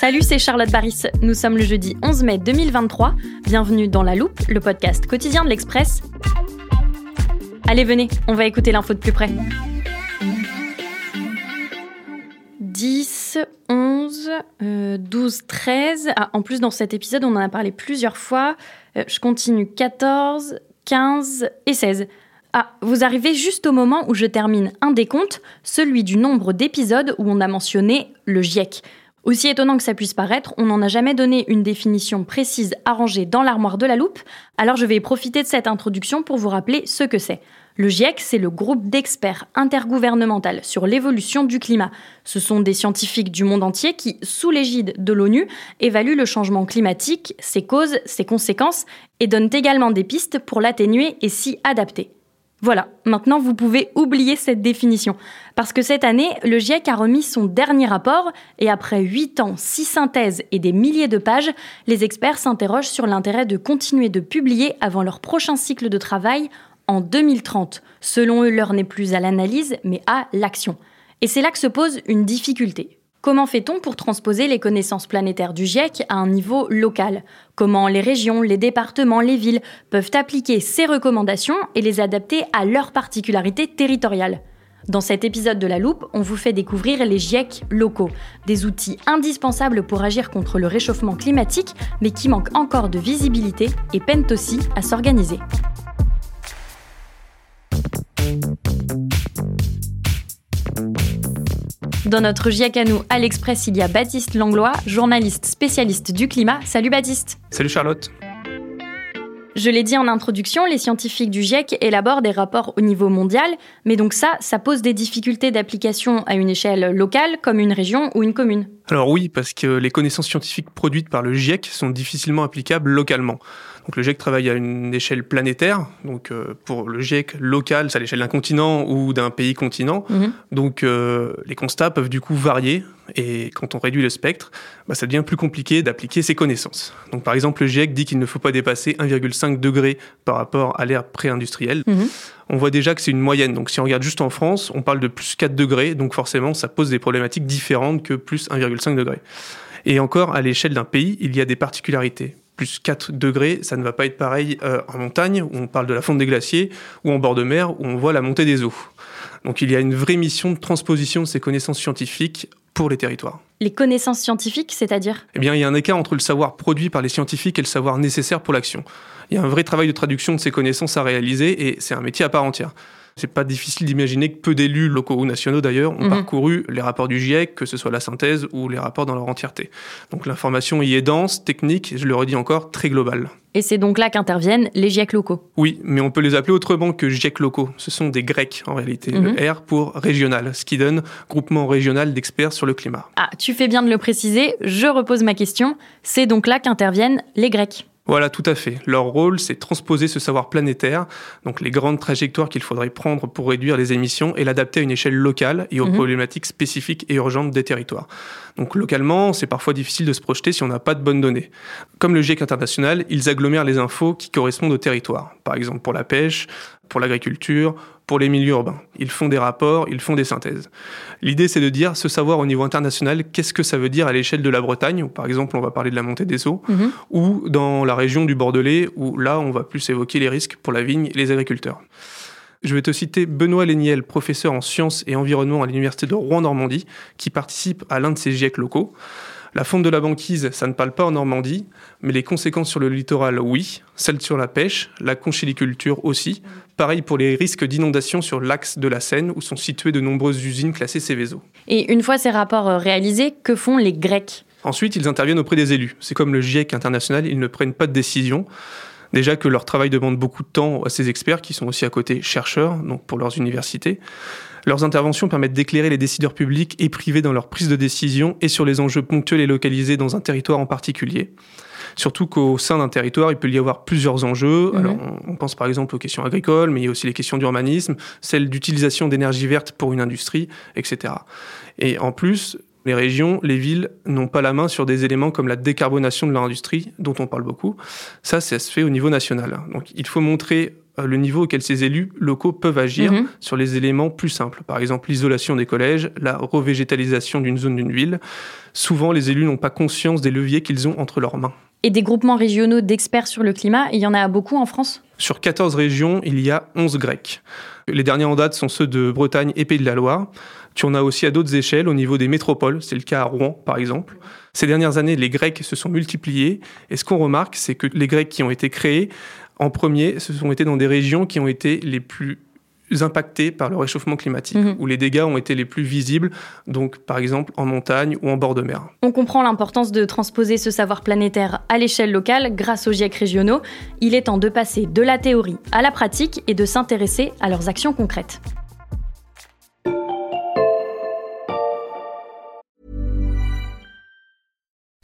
Salut, c'est Charlotte Baris. Nous sommes le jeudi 11 mai 2023. Bienvenue dans La Loupe, le podcast quotidien de l'Express. Allez, venez, on va écouter l'info de plus près. 10, 11, euh, 12, 13. Ah, en plus, dans cet épisode, on en a parlé plusieurs fois. Euh, je continue 14, 15 et 16. Ah, vous arrivez juste au moment où je termine un décompte, celui du nombre d'épisodes où on a mentionné le GIEC. Aussi étonnant que ça puisse paraître, on n'en a jamais donné une définition précise arrangée dans l'armoire de la loupe, alors je vais profiter de cette introduction pour vous rappeler ce que c'est. Le GIEC, c'est le groupe d'experts intergouvernemental sur l'évolution du climat. Ce sont des scientifiques du monde entier qui, sous l'égide de l'ONU, évaluent le changement climatique, ses causes, ses conséquences, et donnent également des pistes pour l'atténuer et s'y adapter. Voilà, maintenant vous pouvez oublier cette définition. Parce que cette année, le GIEC a remis son dernier rapport et après 8 ans, 6 synthèses et des milliers de pages, les experts s'interrogent sur l'intérêt de continuer de publier avant leur prochain cycle de travail en 2030. Selon eux, l'heure n'est plus à l'analyse, mais à l'action. Et c'est là que se pose une difficulté. Comment fait-on pour transposer les connaissances planétaires du GIEC à un niveau local? Comment les régions, les départements, les villes peuvent appliquer ces recommandations et les adapter à leurs particularités territoriales dans cet épisode de La Loupe, on vous fait découvrir les GIEC locaux, des outils indispensables pour agir contre le réchauffement climatique, mais qui manquent encore de visibilité et peinent aussi à s'organiser. Dans notre GIEC à nous, à l'Express, il y a Baptiste Langlois, journaliste spécialiste du climat. Salut Baptiste. Salut Charlotte. Je l'ai dit en introduction, les scientifiques du GIEC élaborent des rapports au niveau mondial, mais donc ça, ça pose des difficultés d'application à une échelle locale, comme une région ou une commune. Alors oui, parce que les connaissances scientifiques produites par le GIEC sont difficilement applicables localement. Donc le GIEC travaille à une échelle planétaire. Donc euh, pour le GIEC local, c'est à l'échelle d'un continent ou d'un pays continent. Mhm. Donc euh, les constats peuvent du coup varier. Et quand on réduit le spectre, bah, ça devient plus compliqué d'appliquer ces connaissances. Donc par exemple, le GIEC dit qu'il ne faut pas dépasser 1,5 degré par rapport à l'ère pré-industrielle. Mhm. On voit déjà que c'est une moyenne. Donc si on regarde juste en France, on parle de plus 4 degrés. Donc forcément, ça pose des problématiques différentes que plus 1,5 degré. Et encore, à l'échelle d'un pays, il y a des particularités plus 4 degrés, ça ne va pas être pareil euh, en montagne, où on parle de la fonte des glaciers, ou en bord de mer, où on voit la montée des eaux. Donc il y a une vraie mission de transposition de ces connaissances scientifiques pour les territoires. Les connaissances scientifiques, c'est-à-dire? Eh bien, il y a un écart entre le savoir produit par les scientifiques et le savoir nécessaire pour l'action. Il y a un vrai travail de traduction de ces connaissances à réaliser et c'est un métier à part entière. C'est pas difficile d'imaginer que peu d'élus locaux ou nationaux d'ailleurs ont Mhm. parcouru les rapports du GIEC, que ce soit la synthèse ou les rapports dans leur entièreté. Donc l'information y est dense, technique, et je le redis encore, très globale. Et c'est donc là qu'interviennent les GIEC locaux. Oui, mais on peut les appeler autrement que GIEC locaux. Ce sont des Grecs en réalité. Mhm. Le R pour régional, ce qui donne groupement régional d'experts sur le climat. Ah, tu fais bien de le préciser, je repose ma question. C'est donc là qu'interviennent les Grecs. Voilà, tout à fait. Leur rôle, c'est transposer ce savoir planétaire, donc les grandes trajectoires qu'il faudrait prendre pour réduire les émissions et l'adapter à une échelle locale et aux Mhm. problématiques spécifiques et urgentes des territoires. Donc localement, c'est parfois difficile de se projeter si on n'a pas de bonnes données. Comme le GIEC international, ils agglomèrent les infos qui correspondent au territoire. Par exemple pour la pêche, pour l'agriculture, pour les milieux urbains. Ils font des rapports, ils font des synthèses. L'idée, c'est de dire, ce savoir au niveau international, qu'est-ce que ça veut dire à l'échelle de la Bretagne, où par exemple on va parler de la montée des eaux, Mhm. ou dans la région du Bordelais, où là on va plus évoquer les risques pour la vigne et les agriculteurs. Je vais te citer Benoît Léniel, professeur en sciences et environnement à l'université de Rouen-Normandie, qui participe à l'un de ces GIEC locaux. La fonte de la banquise, ça ne parle pas en Normandie, mais les conséquences sur le littoral, oui. Celles sur la pêche, la conchiliculture aussi. Pareil pour les risques d'inondation sur l'axe de la Seine, où sont situées de nombreuses usines classées Céveso. Et une fois ces rapports euh, réalisés, que font les Grecs? Ensuite, ils interviennent auprès des élus. C'est comme le GIEC international, ils ne prennent pas de décision. Déjà que leur travail demande beaucoup de temps à ces experts, qui sont aussi à côté chercheurs, donc pour leurs universités. Leurs interventions permettent d'éclairer les décideurs publics et privés dans leur prise de décision et sur les enjeux ponctuels et localisés dans un territoire en particulier. Surtout qu'au sein d'un territoire, il peut y avoir plusieurs enjeux. Mhm. Alors, on, on pense par exemple aux questions agricoles, mais il y a aussi les questions d'urbanisme, celles d'utilisation d'énergie verte pour une industrie, etc. Et en plus, les régions, les villes n'ont pas la main sur des éléments comme la décarbonation de leur industrie, dont on parle beaucoup. Ça, ça se fait au niveau national. Donc, il faut montrer euh, le niveau auquel ces élus locaux peuvent agir Mhm. sur les éléments plus simples. Par exemple, l'isolation des collèges, la revégétalisation d'une zone d'une ville. Souvent, les élus n'ont pas conscience des leviers qu'ils ont entre leurs mains. Et des groupements régionaux d'experts sur le climat, il y en a beaucoup en France? Sur 14 régions, il y a 11 Grecs. Les derniers en date sont ceux de Bretagne et Pays de la Loire. Tu en as aussi à d'autres échelles, au niveau des métropoles, c'est le cas à Rouen par exemple. Ces dernières années, les Grecs se sont multipliés, et ce qu'on remarque, c'est que les Grecs qui ont été créés, en premier, ce sont été dans des régions qui ont été les plus impactées par le réchauffement climatique, Mhm. où les dégâts ont été les plus visibles, donc par exemple en montagne ou en bord de mer. On comprend l'importance de transposer ce savoir planétaire à l'échelle locale grâce aux GIEC régionaux. Il est temps de passer de la théorie à la pratique et de s'intéresser à leurs actions concrètes.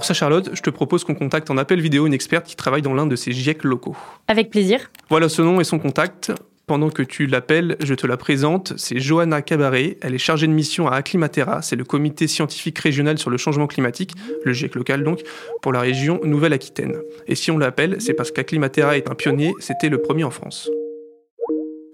Pour ça, Charlotte, je te propose qu'on contacte en appel vidéo une experte qui travaille dans l'un de ces GIEC locaux. Avec plaisir. Voilà ce nom et son contact. Pendant que tu l'appelles, je te la présente. C'est Johanna Cabaret. Elle est chargée de mission à Acclimatera. C'est le comité scientifique régional sur le changement climatique, le GIEC local donc, pour la région Nouvelle-Aquitaine. Et si on l'appelle, c'est parce qu'Acclimatera est un pionnier. C'était le premier en France.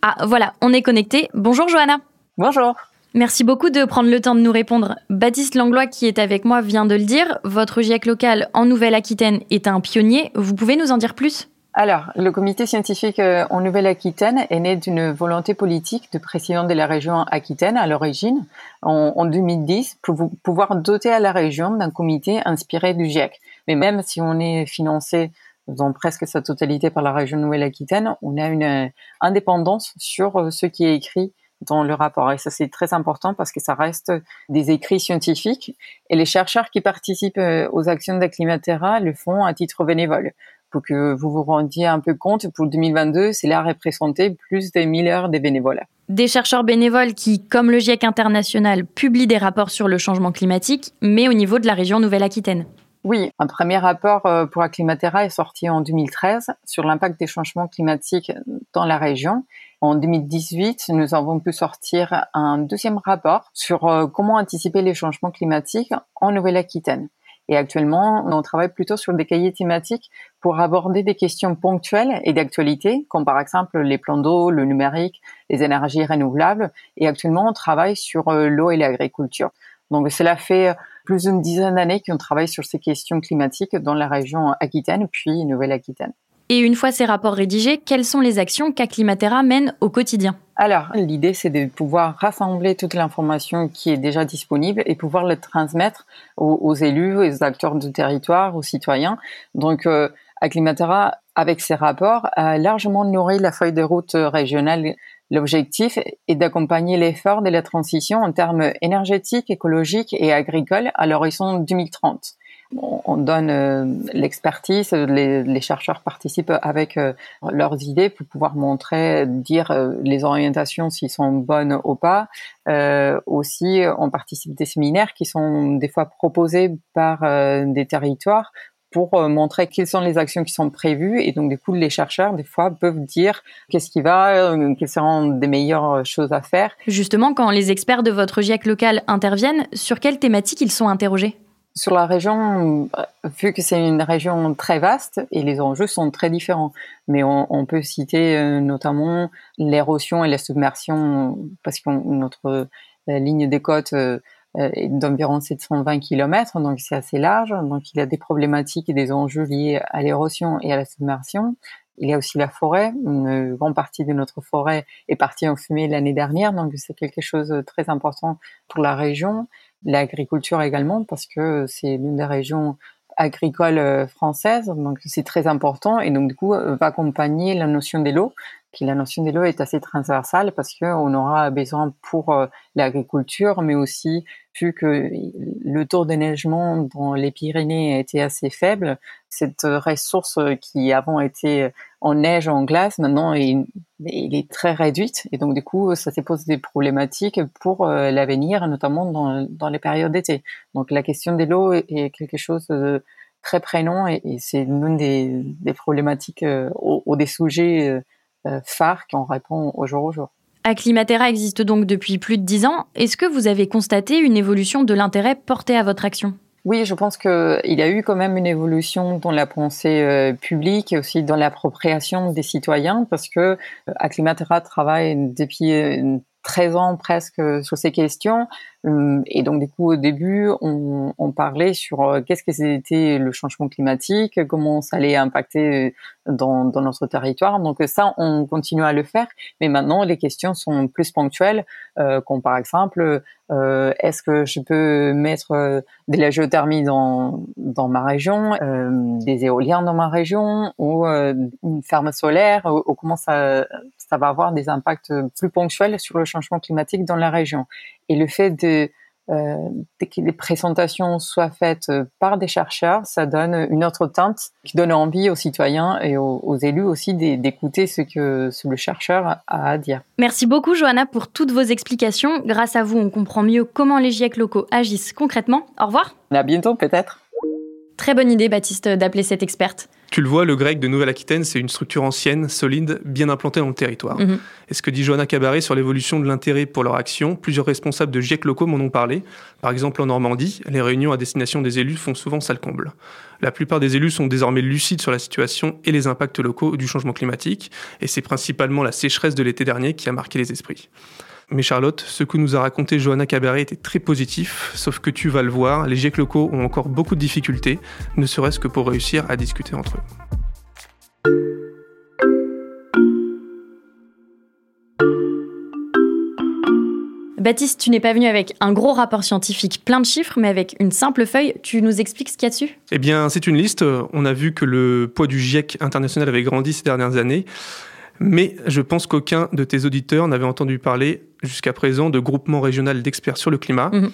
Ah voilà, on est connecté. Bonjour Johanna. Bonjour. Merci beaucoup de prendre le temps de nous répondre. Baptiste Langlois, qui est avec moi, vient de le dire. Votre GIEC local en Nouvelle-Aquitaine est un pionnier. Vous pouvez nous en dire plus? Alors, le comité scientifique euh, en Nouvelle-Aquitaine est né d'une volonté politique du président de la région Aquitaine à l'origine, en, en 2010, pour pouvoir doter à la région d'un comité inspiré du GIEC. Mais même si on est financé dans presque sa totalité par la région Nouvelle-Aquitaine, on a une euh, indépendance sur euh, ce qui est écrit dans le rapport. Et ça, c'est très important parce que ça reste des écrits scientifiques. Et les chercheurs qui participent euh, aux actions d'Acclimatera le font à titre bénévole pour que vous vous rendiez un peu compte, pour 2022, c'est là représenté plus de 1000 heures de bénévolat. Des chercheurs bénévoles qui, comme le GIEC international, publient des rapports sur le changement climatique, mais au niveau de la région Nouvelle-Aquitaine. Oui, un premier rapport euh, pour Acclimatera est sorti en 2013 sur l'impact des changements climatiques dans la région. En 2018, nous avons pu sortir un deuxième rapport sur euh, comment anticiper les changements climatiques en Nouvelle-Aquitaine. Et actuellement, on travaille plutôt sur des cahiers thématiques pour aborder des questions ponctuelles et d'actualité, comme par exemple les plans d'eau, le numérique, les énergies renouvelables. Et actuellement, on travaille sur euh, l'eau et l'agriculture. Donc cela fait plus d'une dizaine d'années qu'on travaille sur ces questions climatiques dans la région Aquitaine puis Nouvelle-Aquitaine. Et une fois ces rapports rédigés, quelles sont les actions qu'Acclimatera mène au quotidien Alors, l'idée, c'est de pouvoir rassembler toute l'information qui est déjà disponible et pouvoir le transmettre aux, aux élus, aux acteurs du territoire, aux citoyens. Donc, euh, Acclimatera, avec ses rapports, a largement nourri la feuille de route régionale. L'objectif est d'accompagner l'effort de la transition en termes énergétiques, écologiques et agricoles à l'horizon 2030. On donne euh, l'expertise, les, chercheurs participent avec euh, leurs idées pour pouvoir montrer, dire euh, les orientations s'ils sont bonnes ou pas. aussi, on participe des séminaires qui sont des fois proposés par des territoires pour montrer quelles sont les actions qui sont prévues et donc du coup les chercheurs des fois peuvent dire qu'est-ce qui va, quelles seront des meilleures choses à faire. Justement, quand les experts de votre GIEC local interviennent, sur quelles thématiques ils sont interrogés? Sur la région, vu que c'est une région très vaste et les enjeux sont très différents, mais on, peut citer euh, notamment l'érosion et la submersion, parce que notre euh, ligne des côtes euh, est d'environ 720 km, donc c'est assez large. Donc il y a des problématiques et des enjeux liés à l'érosion et à la submersion. Il y a aussi la forêt. Une grande partie de notre forêt est partie en fumée l'année dernière, donc c'est quelque chose de très important pour la région l'agriculture également parce que c'est l'une des régions agricoles euh, françaises, donc c'est très important et donc du coup euh, va accompagner la notion de l'eau. Qui la notion de l'eau est assez transversale parce qu'on aura besoin pour euh, l'agriculture, mais aussi vu que le taux de neigement dans les Pyrénées était assez faible, cette ressource qui avant était en neige, en glace, maintenant il, est très réduite et donc du coup ça se pose des problématiques pour euh, l'avenir, notamment dans, les périodes d'été. Donc la question de l'eau est, quelque chose de très prégnant et, c'est l'une des, problématiques euh, ou, des sujets euh, phares qu'on répond au jour au jour. Acclimatera existe donc depuis plus de dix ans. Est-ce que vous avez constaté une évolution de l'intérêt porté à votre action? Oui, je pense qu'il y a eu quand même une évolution dans la pensée euh, publique et aussi dans l'appropriation des citoyens parce que euh, Acclimatera travaille depuis 13 ans presque sur ces questions. Hum, et donc, du coup, au début, on, on parlait sur euh, qu'est-ce que c'était le changement climatique, comment ça allait impacter dans, dans, notre territoire. Donc ça, on continue à le faire. Mais maintenant, les questions sont plus ponctuelles, euh, comme par exemple, euh, est-ce que je peux mettre euh, de la géothermie dans, dans ma région, euh, des éoliens dans ma région, ou une ferme solaire, ou, ou comment ça, ça va avoir des impacts plus ponctuels sur le changement climatique dans la région. Et le fait de euh, que les présentations soient faites euh, par des chercheurs, ça donne une autre teinte qui donne envie aux citoyens et aux, élus aussi d'écouter ce que le chercheur a à dire. Merci beaucoup Johanna pour toutes vos explications. Grâce à vous, on comprend mieux comment les GIEC locaux agissent concrètement. Au revoir. À bientôt peut-être. Très bonne idée Baptiste d'appeler cette experte. Tu le vois, le grec de Nouvelle-Aquitaine, c'est une structure ancienne, solide, bien implantée dans le territoire. Mhm. Et ce que dit Johanna Cabaret sur l'évolution de l'intérêt pour leur action, plusieurs responsables de GIEC locaux m'en ont parlé. Par exemple, en Normandie, les réunions à destination des élus font souvent salle comble. La plupart des élus sont désormais lucides sur la situation et les impacts locaux du changement climatique, et c'est principalement la sécheresse de l'été dernier qui a marqué les esprits. Mais Charlotte, ce que nous a raconté Johanna Cabaret était très positif, sauf que tu vas le voir, les GIEC locaux ont encore beaucoup de difficultés, ne serait-ce que pour réussir à discuter entre eux. Baptiste, tu n'es pas venu avec un gros rapport scientifique plein de chiffres, mais avec une simple feuille. Tu nous expliques ce qu'il y a dessus? Eh bien, c'est une liste. On a vu que le poids du GIEC international avait grandi ces dernières années. Mais je pense qu'aucun de tes auditeurs n'avait entendu parler jusqu'à présent de groupement régional d'experts sur le climat. Mhm.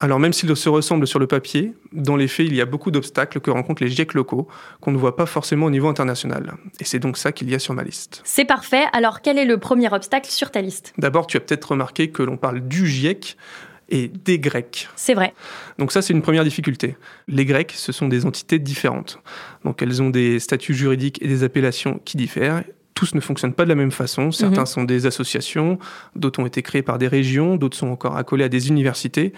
Alors même s'ils se ressemblent sur le papier, dans les faits, il y a beaucoup d'obstacles que rencontrent les GIEC locaux qu'on ne voit pas forcément au niveau international. Et c'est donc ça qu'il y a sur ma liste. C'est parfait. Alors quel est le premier obstacle sur ta liste? D'abord, tu as peut-être remarqué que l'on parle du GIEC et des Grecs. C'est vrai. Donc ça, c'est une première difficulté. Les Grecs, ce sont des entités différentes. Donc elles ont des statuts juridiques et des appellations qui diffèrent tous ne fonctionnent pas de la même façon. Certains mhm. sont des associations, d'autres ont été créés par des régions, d'autres sont encore accolés à des universités.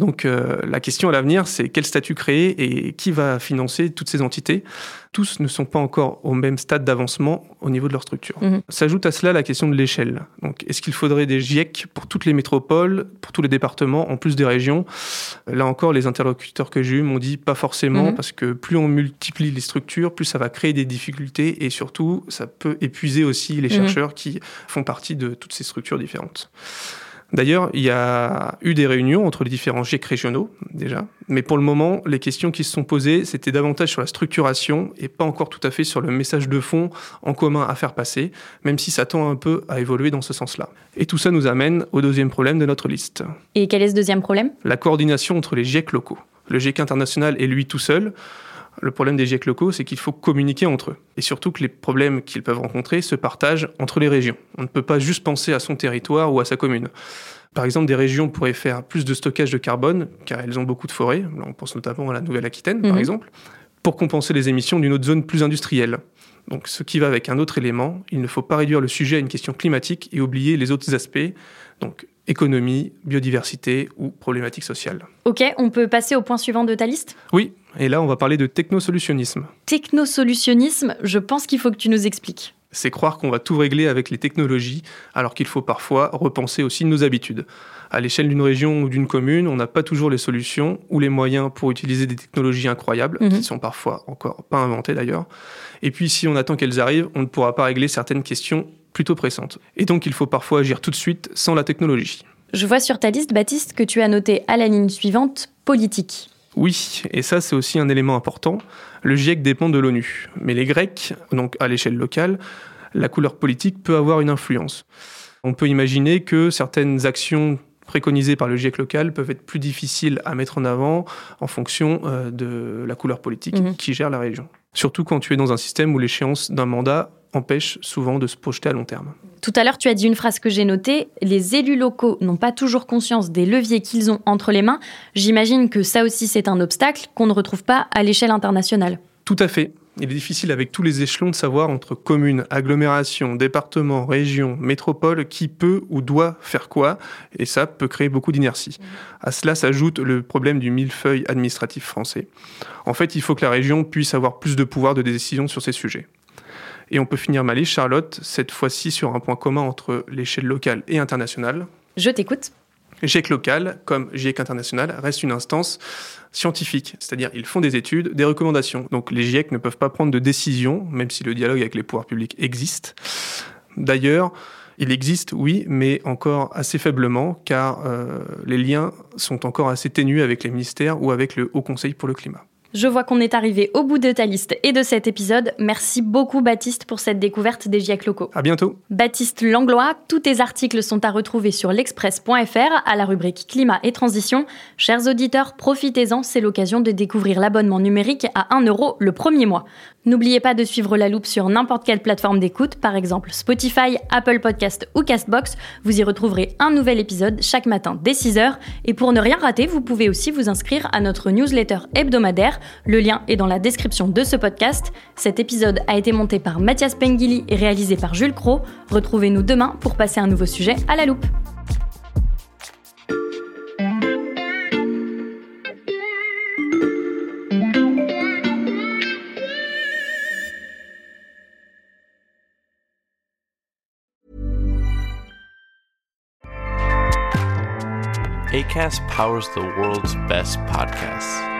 Donc euh, la question à l'avenir, c'est quel statut créer et qui va financer toutes ces entités? Tous ne sont pas encore au même stade d'avancement au niveau de leur structure. Mhm. S'ajoute à cela la question de l'échelle. Donc, est-ce qu'il faudrait des GIEC pour toutes les métropoles, pour tous les départements, en plus des régions? Là encore, les interlocuteurs que j'ai eus m'ont dit pas forcément, mhm. parce que plus on multiplie les structures, plus ça va créer des difficultés et surtout, ça peut épuiser aussi les mhm. chercheurs qui font partie de toutes ces structures différentes. D'ailleurs, il y a eu des réunions entre les différents GIEC régionaux, déjà, mais pour le moment, les questions qui se sont posées, c'était davantage sur la structuration et pas encore tout à fait sur le message de fond en commun à faire passer, même si ça tend un peu à évoluer dans ce sens-là. Et tout ça nous amène au deuxième problème de notre liste. Et quel est ce deuxième problème? La coordination entre les GIEC locaux. Le GIEC international est lui tout seul. Le problème des GIEC locaux, c'est qu'il faut communiquer entre eux. Et surtout que les problèmes qu'ils peuvent rencontrer se partagent entre les régions. On ne peut pas juste penser à son territoire ou à sa commune. Par exemple, des régions pourraient faire plus de stockage de carbone, car elles ont beaucoup de forêts. On pense notamment à la Nouvelle-Aquitaine, par Mhm. exemple, pour compenser les émissions d'une autre zone plus industrielle. Donc, ce qui va avec un autre élément, il ne faut pas réduire le sujet à une question climatique et oublier les autres aspects, donc économie, biodiversité ou problématiques sociales. Ok, on peut passer au point suivant de ta liste? Oui, et là, on va parler de technosolutionnisme. Technosolutionnisme, je pense qu'il faut que tu nous expliques. c'est croire qu'on va tout régler avec les technologies, alors qu'il faut parfois repenser aussi nos habitudes. À l'échelle d'une région ou d'une commune, on n'a pas toujours les solutions ou les moyens pour utiliser des technologies incroyables, Mhm. qui sont parfois encore pas inventées d'ailleurs. Et puis si on attend qu'elles arrivent, on ne pourra pas régler certaines questions plutôt pressantes. Et donc il faut parfois agir tout de suite sans la technologie. Je vois sur ta liste, Baptiste, que tu as noté à la ligne suivante politique. Oui, et ça c'est aussi un élément important. Le GIEC dépend de l'ONU, mais les Grecs, donc à l'échelle locale, la couleur politique peut avoir une influence. On peut imaginer que certaines actions préconisées par le GIEC local peuvent être plus difficiles à mettre en avant en fonction euh, de la couleur politique Mhm. qui gère la région. Surtout quand tu es dans un système où l'échéance d'un mandat empêche souvent de se projeter à long terme. Tout à l'heure, tu as dit une phrase que j'ai notée. Les élus locaux n'ont pas toujours conscience des leviers qu'ils ont entre les mains. J'imagine que ça aussi, c'est un obstacle qu'on ne retrouve pas à l'échelle internationale. Tout à fait. Il est difficile avec tous les échelons de savoir entre communes, agglomérations, départements, régions, métropoles, qui peut ou doit faire quoi, et ça peut créer beaucoup d'inertie. À cela s'ajoute le problème du millefeuille administratif français. En fait, il faut que la région puisse avoir plus de pouvoir de décision sur ces sujets. Et on peut finir ma liste, Charlotte, cette fois-ci sur un point commun entre l'échelle locale et internationale. Je t'écoute. GIEC local, comme GIEC international, reste une instance scientifique, c'est-à-dire ils font des études, des recommandations. Donc les GIEC ne peuvent pas prendre de décision, même si le dialogue avec les pouvoirs publics existe. D'ailleurs, il existe, oui, mais encore assez faiblement, car euh, les liens sont encore assez ténus avec les ministères ou avec le Haut Conseil pour le climat. Je vois qu'on est arrivé au bout de ta liste et de cet épisode. Merci beaucoup, Baptiste, pour cette découverte des GIEC locaux. À bientôt. Baptiste Langlois, tous tes articles sont à retrouver sur l'express.fr à la rubrique Climat et Transition. Chers auditeurs, profitez-en, c'est l'occasion de découvrir l'abonnement numérique à 1 euro le premier mois. N'oubliez pas de suivre la loupe sur n'importe quelle plateforme d'écoute, par exemple Spotify, Apple Podcast ou Castbox. Vous y retrouverez un nouvel épisode chaque matin dès 6h. Et pour ne rien rater, vous pouvez aussi vous inscrire à notre newsletter hebdomadaire. Le lien est dans la description de ce podcast. Cet épisode a été monté par Mathias Pengili et réalisé par Jules Cro. Retrouvez-nous demain pour passer un nouveau sujet à la loupe. ACAST powers the world's best podcasts.